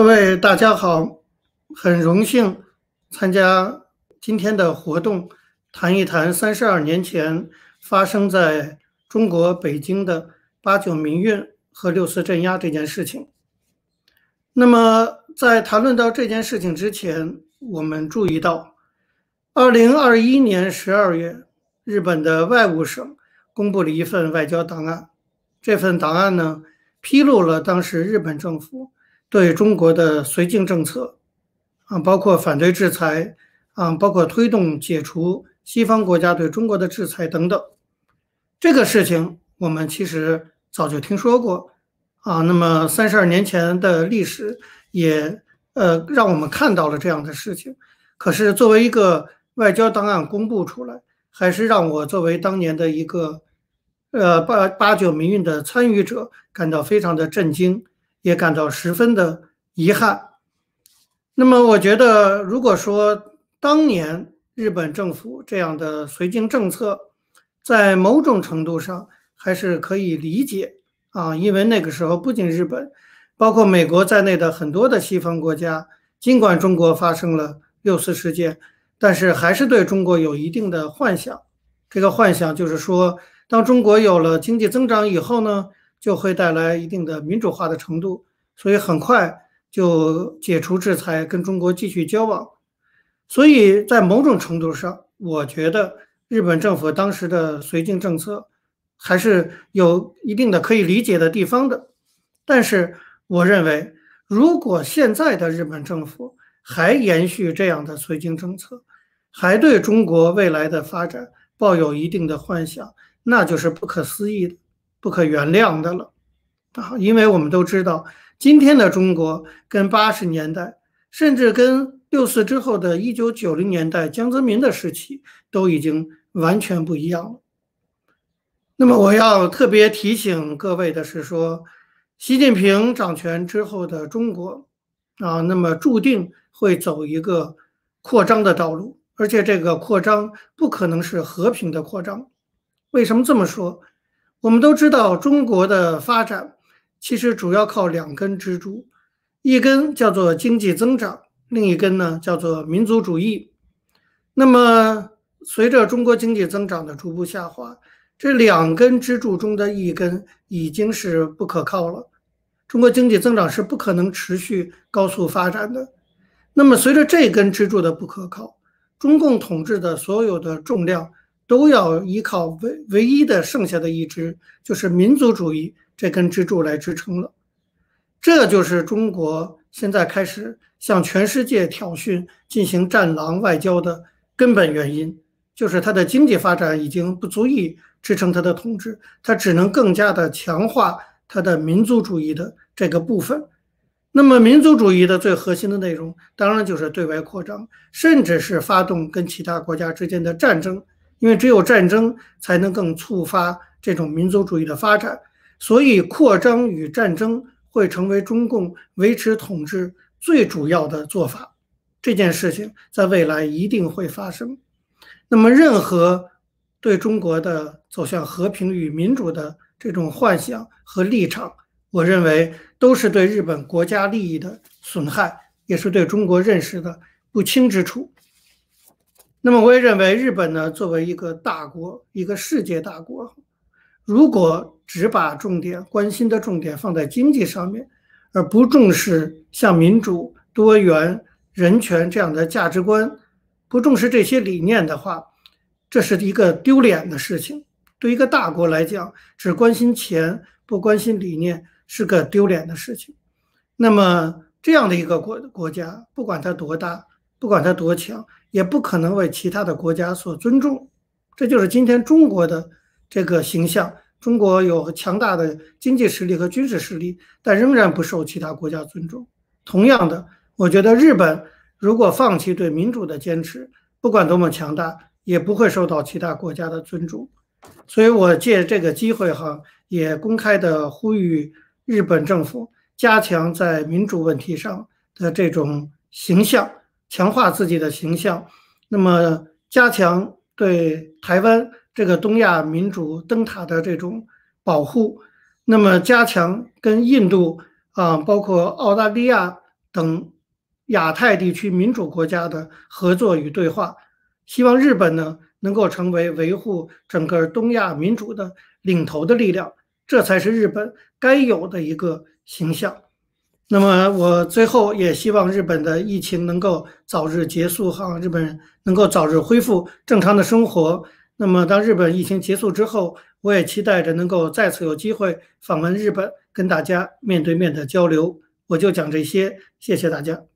各位大家好，很荣幸参加今天的活动，谈一谈三十二年前发生在中国北京的八九民运和六四镇压这件事情。那么，在谈论到这件事情之前，我们注意到，二零二一年十二月，日本的外务省公布了一份外交档案，这份档案呢，披露了当时日本政府。对中国的绥靖政策，啊，包括反对制裁，啊，包括推动解除西方国家对中国的制裁等等，这个事情我们其实早就听说过，啊，那么三十二年前的历史也呃让我们看到了这样的事情，可是作为一个外交档案公布出来，还是让我作为当年的一个呃八八九民运的参与者感到非常的震惊。也感到十分的遗憾。那么，我觉得，如果说当年日本政府这样的绥靖政策，在某种程度上还是可以理解啊，因为那个时候不仅日本，包括美国在内的很多的西方国家，尽管中国发生了六四事件，但是还是对中国有一定的幻想。这个幻想就是说，当中国有了经济增长以后呢？就会带来一定的民主化的程度，所以很快就解除制裁，跟中国继续交往。所以在某种程度上，我觉得日本政府当时的绥靖政策还是有一定的可以理解的地方的。但是，我认为，如果现在的日本政府还延续这样的绥靖政策，还对中国未来的发展抱有一定的幻想，那就是不可思议的。不可原谅的了啊！因为我们都知道，今天的中国跟八十年代，甚至跟六四之后的一九九零年代江泽民的时期都已经完全不一样了。那么，我要特别提醒各位的是，说习近平掌权之后的中国啊，那么注定会走一个扩张的道路，而且这个扩张不可能是和平的扩张。为什么这么说？我们都知道，中国的发展其实主要靠两根支柱，一根叫做经济增长，另一根呢叫做民族主义。那么，随着中国经济增长的逐步下滑，这两根支柱中的一根已经是不可靠了。中国经济增长是不可能持续高速发展的。那么，随着这根支柱的不可靠，中共统治的所有的重量。都要依靠唯唯一的剩下的一支，就是民族主义这根支柱来支撑了。这就是中国现在开始向全世界挑衅、进行战狼外交的根本原因，就是它的经济发展已经不足以支撑它的统治，它只能更加的强化它的民族主义的这个部分。那么，民族主义的最核心的内容，当然就是对外扩张，甚至是发动跟其他国家之间的战争。因为只有战争才能更触发这种民族主义的发展，所以扩张与战争会成为中共维持统治最主要的做法。这件事情在未来一定会发生。那么，任何对中国的走向和平与民主的这种幻想和立场，我认为都是对日本国家利益的损害，也是对中国认识的不清之处。那么我也认为，日本呢作为一个大国，一个世界大国，如果只把重点关心的重点放在经济上面，而不重视像民主、多元、人权这样的价值观，不重视这些理念的话，这是一个丢脸的事情。对一个大国来讲，只关心钱不关心理念，是个丢脸的事情。那么这样的一个国国家，不管它多大，不管它多强。也不可能为其他的国家所尊重，这就是今天中国的这个形象。中国有强大的经济实力和军事实力，但仍然不受其他国家尊重。同样的，我觉得日本如果放弃对民主的坚持，不管多么强大，也不会受到其他国家的尊重。所以我借这个机会哈，也公开的呼吁日本政府加强在民主问题上的这种形象。强化自己的形象，那么加强对台湾这个东亚民主灯塔的这种保护，那么加强跟印度啊，包括澳大利亚等亚太地区民主国家的合作与对话。希望日本呢能够成为维护整个东亚民主的领头的力量，这才是日本该有的一个形象。那么我最后也希望日本的疫情能够早日结束，哈，日本能够早日恢复正常的生活。那么当日本疫情结束之后，我也期待着能够再次有机会访问日本，跟大家面对面的交流。我就讲这些，谢谢大家。